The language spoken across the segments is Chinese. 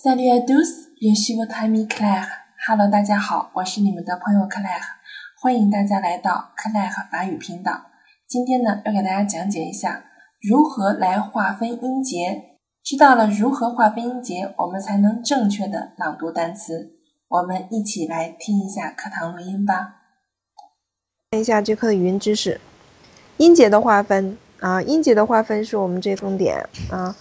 Salut à tous, je suis votre ami Claire. Hello，大家好，我是你们的朋友 Claire，欢迎大家来到 Claire 法语频道。今天呢，要给大家讲解一下如何来划分音节。知道了如何划分音节，我们才能正确的朗读单词。我们一起来听一下课堂录音吧。看一下这课的语音知识，音节的划分啊，音节的划分是我们这重点啊。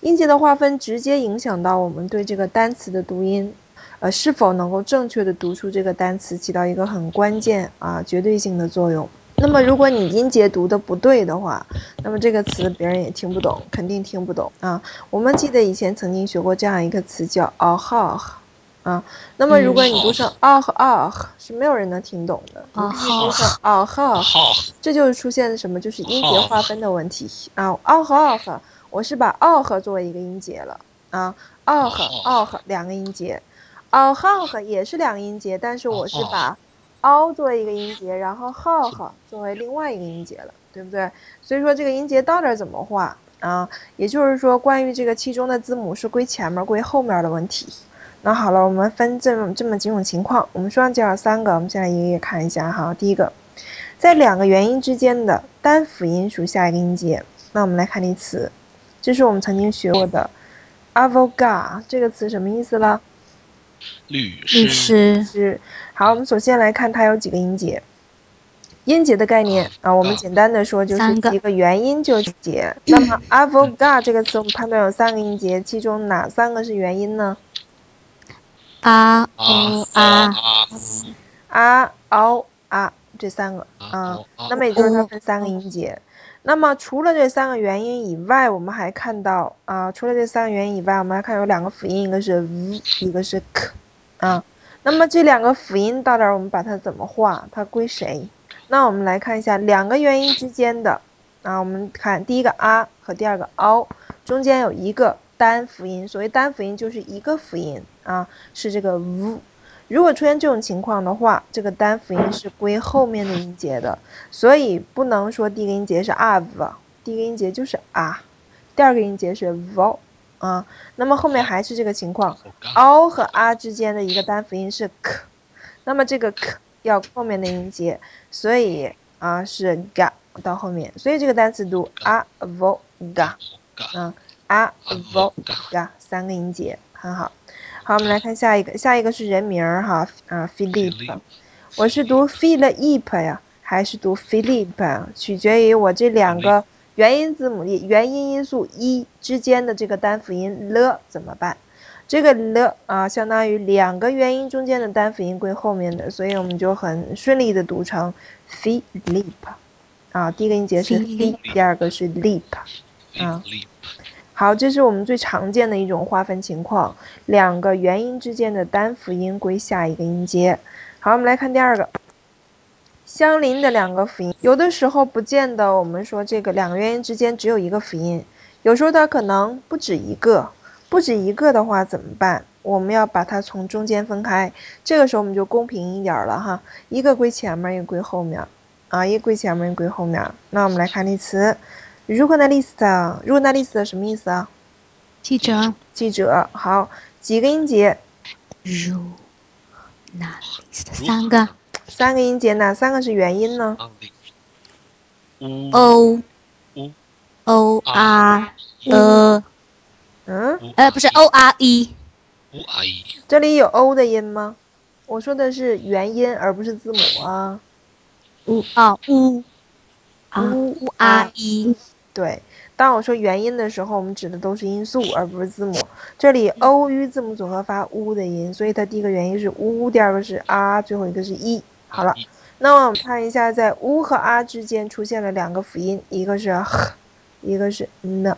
音节的划分直接影响到我们对这个单词的读音，呃，是否能够正确的读出这个单词，起到一个很关键啊、绝对性的作用。那么，如果你音节读的不对的话，那么这个词别人也听不懂，肯定听不懂啊。我们记得以前曾经学过这样一个词叫 “ah”，啊，那么如果你读成 “ah ah”，是没有人能听懂的。你必须读成 “ah”，这就是出现的什么？就是音节划分的问题啊。“ah ah”，我是把 “ah” 作为一个音节了啊，“ah ah” 两个音节，“ah ah” 也是两个音节，但是我是把 “ao” 作为一个音节，然后 “ha” 作为另外一个音节了，对不对？所以说这个音节到底怎么画啊？也就是说，关于这个其中的字母是归前面归后面的问题。那好了，我们分这么这么几种情况，我们书上介绍三个，我们先来一个一个看一下哈。第一个，在两个元音之间的单辅音属下一个音节。那我们来看例词，这是我们曾经学过的，avogar 这个词什么意思了？律律师是。好，我们首先来看它有几个音节。音节的概念啊，我们简单的说就是几个元音就节。那么 avogar 这个词我们判断有三个音节，其中哪三个是元音呢？啊哦啊啊哦啊这三个啊，那么也就是它分三个音节。那么除了这三个元音以外，我们还看到啊，除了这三个元音以外，我们还看有两个辅音，一个是 v，一个是 k 啊。那么这两个辅音到底我们把它怎么画？它归谁？那我们来看一下两个元音之间的啊，我们看第一个啊和第二个 o，中间有一个单辅音，所谓单辅音就是一个辅音啊，是这个 v。如果出现这种情况的话，这个单辅音是归后面的音节的，所以不能说第一个音节是 av，第一个音节就是啊，第二个音节是 v 啊，那么后面还是这个情况，o 和 a 之间的一个单辅音是 k，那么这个 k 要后面的音节，所以啊是 ga 到后面，所以这个单词读 avoga，嗯，avoga 三个音节很好。好，我们来看下一个，下一个是人名儿哈，啊，Philip，我是读 Philip 呀，还是读 Philip？取决于我这两个元音字母的元音因素一之间的这个单辅音了怎么办？这个了啊，相当于两个元音中间的单辅音归后面的，所以我们就很顺利的读成 Philip，啊，第一个音节是 P，第二个是 lip，啊。好，这是我们最常见的一种划分情况，两个元音之间的单辅音归下一个音节。好，我们来看第二个，相邻的两个辅音，有的时候不见得我们说这个两个元音之间只有一个辅音，有时候它可能不止一个，不止一个的话怎么办？我们要把它从中间分开，这个时候我们就公平一点了哈，一个归前面，一个归后面，啊，一个归前面，一个归后面。那我们来看例词。如果那 list，如果那 list 什么意思啊？记者。记者。好，几个音节？如那 list 三个。三个音节，哪三个是元音呢？o o r e。嗯？呃，不是 o r e。o r e。这里有 o 的音吗？我说的是元音，而不是字母啊。u 啊 u。u r e。对，当我说元音的时候，我们指的都是音素，而不是字母。这里 o u 字母组合发 u 的音，所以它第一个元音是 u，第二个是 r，最后一个是 e。好了，那么我们看一下，在 u 和 r 之间出现了两个辅音，一个是 h，一个是 n。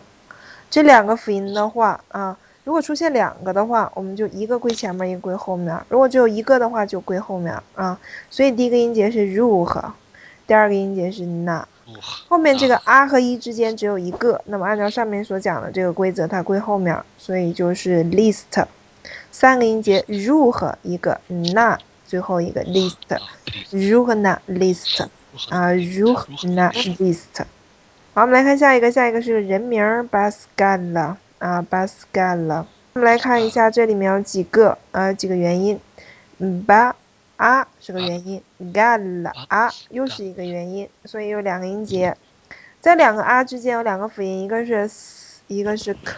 这两个辅音的话啊，如果出现两个的话，我们就一个归前面，一个归后面。如果只有一个的话，就归后面啊。所以第一个音节是 ru，第二个音节是 na。后面这个 r 和 e 之间只有一个，那么按照上面所讲的这个规则，它归后面，所以就是 list，三个音节 ru 和一个 na，最后一个 list，ru 和 na list，啊 ru na list。好，我们来看下一个，下一个是人名 Pascal，啊 Pascal，我们来看一下，这里面有几个呃几个元音，嗯吧啊是个元音，gal 啊又是一个元音，所以有两个音节，在两个啊之间有两个辅音，一个是一个是 k，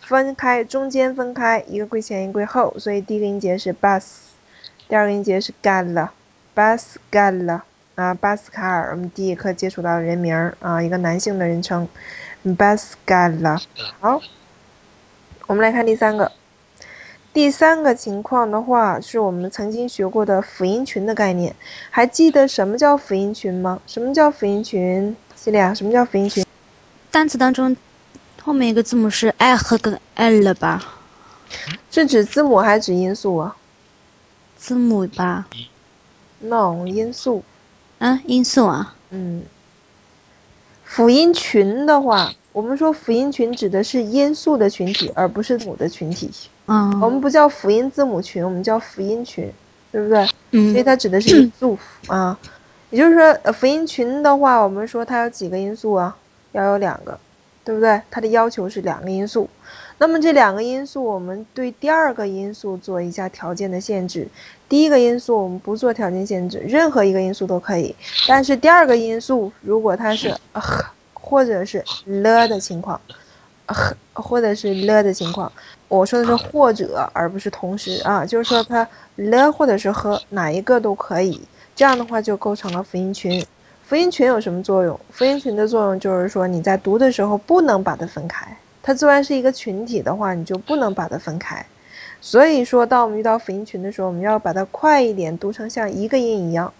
分开中间分开，一个归前一个归后，所以第一个音节是 bus，第二个音节是 gal，bus gal 啊巴斯卡尔，我们第一课接触到的人名啊，一个男性的人称，bus gal 好。我们来看第三个，第三个情况的话，是我们曾经学过的辅音群的概念。还记得什么叫辅音群吗？什么叫辅音群？西利亚，什么叫辅音群？单词当中后面一个字母是 i 和跟 l 吧？是指字母还是指音素啊？字母吧。no，音素。啊，音素啊。嗯。辅音群的话。我们说辅音群指的是音素的群体，而不是母的群体。嗯，我们不叫辅音字母群，我们叫辅音群，对不对？嗯，所以它指的是音素 啊。也就是说，辅音群的话，我们说它有几个因素啊？要有两个，对不对？它的要求是两个因素。那么这两个因素，我们对第二个因素做一下条件的限制。第一个因素我们不做条件限制，任何一个因素都可以。但是第二个因素，如果它是或者是了的情况，或者是了的情况，我说的是或者而不是同时啊，就是说它了或者是和哪一个都可以，这样的话就构成了辅音群。辅音群有什么作用？辅音群的作用就是说你在读的时候不能把它分开，它自然是一个群体的话，你就不能把它分开。所以说，当我们遇到辅音群的时候，我们要把它快一点读成像一个音一样，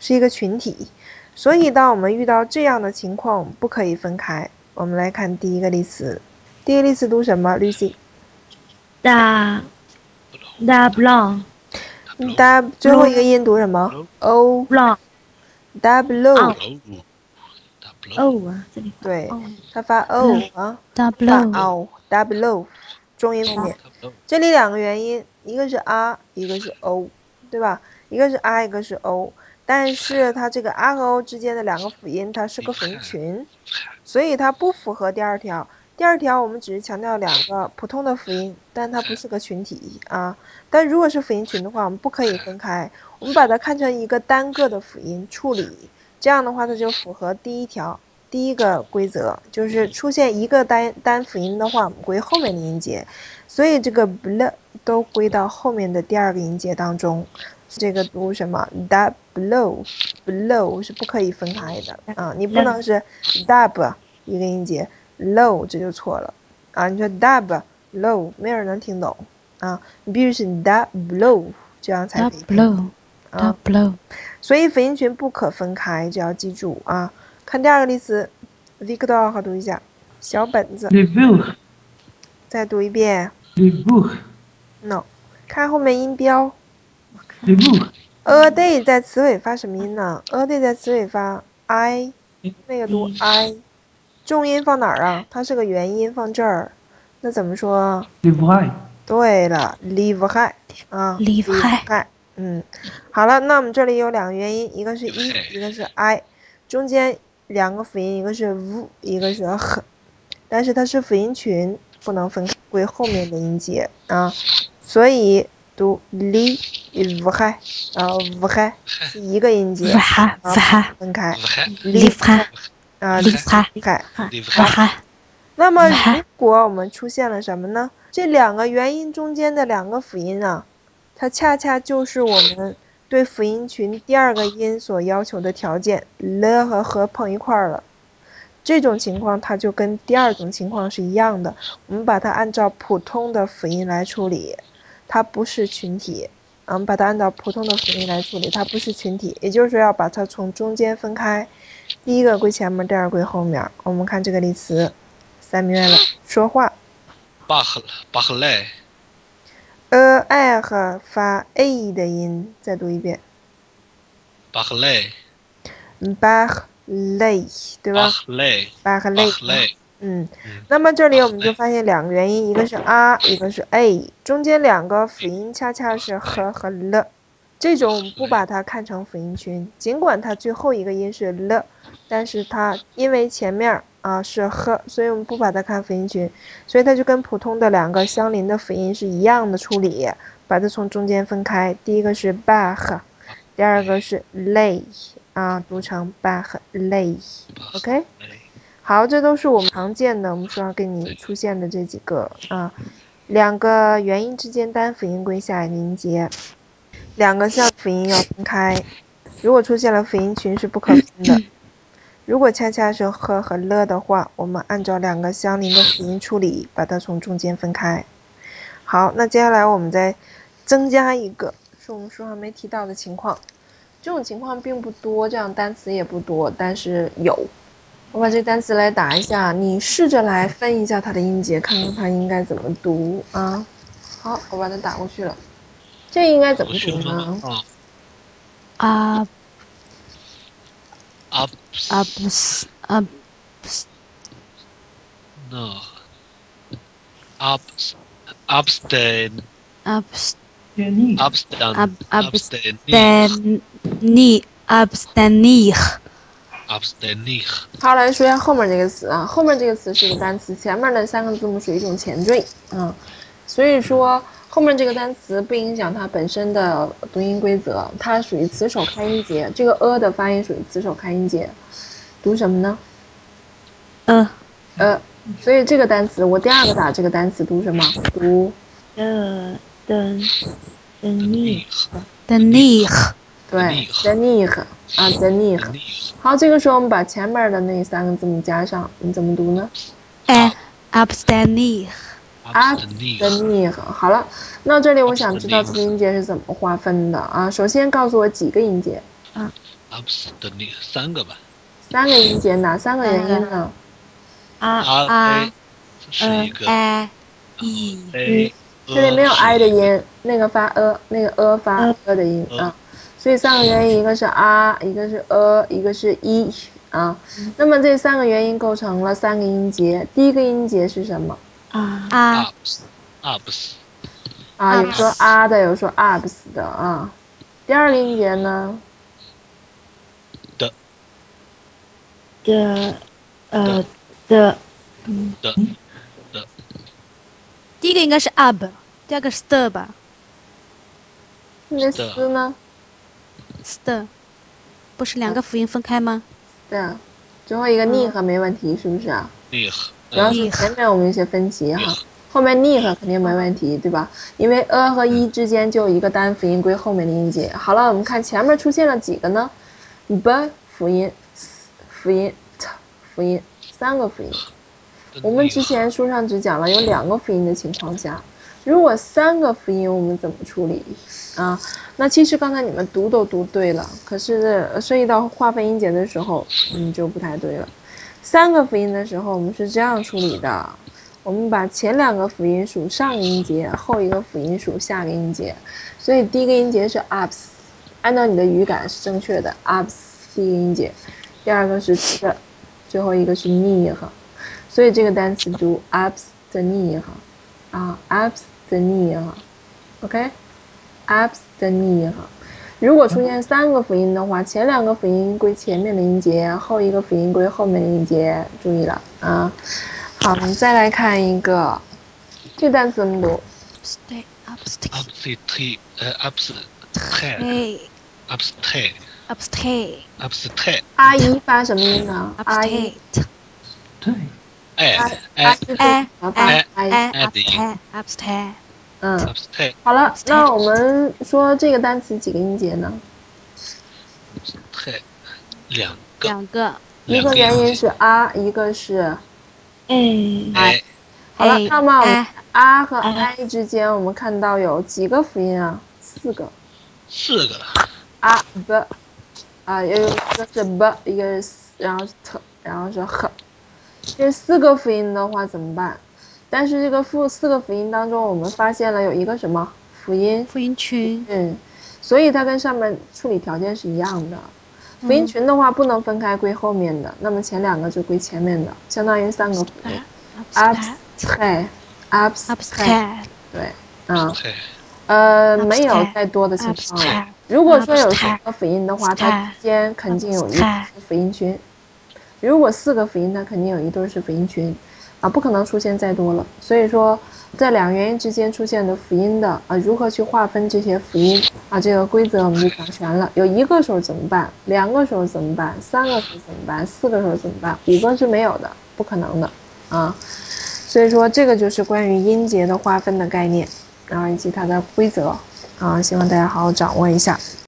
是一个群体。所以，当我们遇到这样的情况，不可以分开。我们来看第一个例词，第一个例词读什么？Lucy，da da blanc，da 最后一个音读什么？o blanc，da blow，o 啊，这里对，它发 o 啊，发 o，da blow，中音后面。这里两个元音，一个是 r，一个是 o，对吧？一个是 r，一个是 o。但是它这个 r 和 o 之间的两个辅音，它是个辅音群，所以它不符合第二条。第二条我们只是强调两个普通的辅音，但它不是个群体啊。但如果是辅音群的话，我们不可以分开，我们把它看成一个单个的辅音处理，这样的话它就符合第一条第一个规则，就是出现一个单单辅音的话，我们归后面的音节，所以这个 bl 都归到后面的第二个音节当中。这个读什么？dub blow blow 是不可以分开的啊，你不能是 dub 一个音节 low 这就错了啊，你说 dub low 没人能听懂啊，你必须是 dub blow 这样才可以。blow 啊 blow，所以辅音群不可分开，这要记住啊。看第二个例词，Victor 好读一下，小本子。再读一遍。No，看后面音标。a day 在词尾发什么音呢？a day 在词尾发 i，那个读 i，重音放哪儿啊？它是个元音，放这儿。那怎么说？live high。对了，live high 啊，live high。嗯，好了，那我们这里有两个元音，一个是 i，一个是 i，中间两个辅音，一个是 v，一个是 h，但是它是辅音群，不能分归后面的音节啊，所以。读 live h 啊 v h 是一个音节，分开 li v 啊 li v 那么如果我们出现了什么呢？这两个元音中间的两个辅音啊，它恰恰就是我们对辅音群第二个音所要求的条件，l 和和碰一块儿了。这种情况它就跟第二种情况是一样的，我们把它按照普通的辅音来处理。它不是群体，嗯，把它按照普通的辅音来处理，它不是群体，也就是说要把它从中间分开，第一个归前面，第二归后面。我们看这个例词，三明了，说话。巴赫巴赫莱。呃，i 和发 a 的音，再读一遍。巴赫莱。巴赫莱，对吧？巴赫莱。巴赫莱。嗯，那么这里我们就发现两个元音，一个是啊一个是 a，中间两个辅音恰恰是和和了，这种不把它看成辅音群，尽管它最后一个音是了，但是它因为前面啊是呵，所以我们不把它看辅音群，所以它就跟普通的两个相邻的辅音是一样的处理，把它从中间分开。第一个是 bah，第二个是 lay，啊，读成 bah lay，OK。好，这都是我们常见的，我们说要给你出现的这几个啊，两个元音之间单辅音归下一个音节。两个像辅音要分开，如果出现了辅音群是不可分的。如果恰恰是和和了的话，我们按照两个相邻的辅音处理，把它从中间分开。好，那接下来我们再增加一个是我们书上没提到的情况，这种情况并不多，这样单词也不多，但是有。我把这单词来打一下，你试着来分一下它的音节，看看它应该怎么读啊。好，我把它打过去了。这应该怎么读呢？啊。啊。啊。不是啊，no。Up upstain upstain upstain upstain ni upstaining upstaining。好，来说一下后面这个词啊，后面这个词是一个单词，前面的三个字母属于一种前缀啊，所以说。后面这个单词不影响它本身的读音规则，它属于词首开音节。这个 a 的发音属于词首开音节，读什么呢？呃呃，所以这个单词我第二个打这个单词读什么？读的的的 nih 的 nih 对的 nih 啊的 nih。好，这个时候我们把前面的那三个字母加上，你怎么读呢？哎，upstaining。啊，的 nih，好了，那这里我想知道这个音节是怎么划分的啊？首先告诉我几个音节啊？ups 的 nih 三个吧。三个音节，哪三个元音呢？啊啊，是一个 a e，这里没有 i 的音，那个发 a，那个 a 发 a 的音啊。所以三个元音，一个是 a，一个是 a，一个是一啊。那么这三个元音构成了三个音节，第一个音节是什么？啊啊，ups，啊，有说啊的，有说 ups 的啊。第二个音节呢？的，的，呃，的，嗯，的，的。第一个应该是 up，第二个是的吧？那 s 呢？st，不是两个辅音分开吗？对啊，最后一个 nih 没问题，是不是啊？nih。主要是前面我们有些分歧哈，后面 nih 肯定没问题，对吧？因为 a 和 e 之间就有一个单辅音归后面的音节。好了，我们看前面出现了几个呢？b 辅音，s 辅音，t 辅音，三个辅音。我们之前书上只讲了有两个辅音的情况下，如果三个辅音我们怎么处理啊？那其实刚才你们读都读对了，可是涉及到划分音节的时候，嗯，就不太对了。三个辅音的时候，我们是这样处理的：我们把前两个辅音属上音节，后一个辅音属下个音节。所以第一个音节是 ups，按照你的语感是正确的，ups 第一个音节。第二个是 t，，最后一个是 nih，所以这个单词读 ups the nih，啊 the nih，OK，ups the nih。如果出现三个辅音的话，前两个辅音归前面的音节，后一个辅音归后面的音节。注意了啊！好，我们再来看一个，这单词怎么读？upstate，upstate，呃，upstate，upstate，upstate，upstate。阿姨发什么音呢？阿姨。对。哎哎哎哎哎的音。upstate。嗯，好了，那我们说这个单词几个音节呢？两个，两个，一个元音是啊，一个是哎，好了，那么我们啊和 i 之间，我们看到有几个辅音啊？四个，四个，啊 b，啊有一个是 b，一个是然后是 t，然后是 h，这四个辅音的话怎么办？但是这个复四个辅音当中，我们发现了有一个什么辅音？辅音群。嗯，所以它跟上面处理条件是一样的。辅音群的话不能分开归后面的，那么前两个就归前面的，相当于三个辅音。upside，upside，对，嗯，呃，没有太多的情况了。如果说有四个辅音的话，它之间肯定有一个辅音群。如果四个辅音，那肯定有一对是辅音群，啊，不可能出现再多了。所以说，在两个元音之间出现的辅音的啊，如何去划分这些辅音啊？这个规则我们就讲全了。有一个时候怎么办？两个时候怎么办？三个时候怎么办？四个时候怎么办？五个是没有的，不可能的啊。所以说，这个就是关于音节的划分的概念，然后以及它的规则。啊，希望大家好好掌握一下。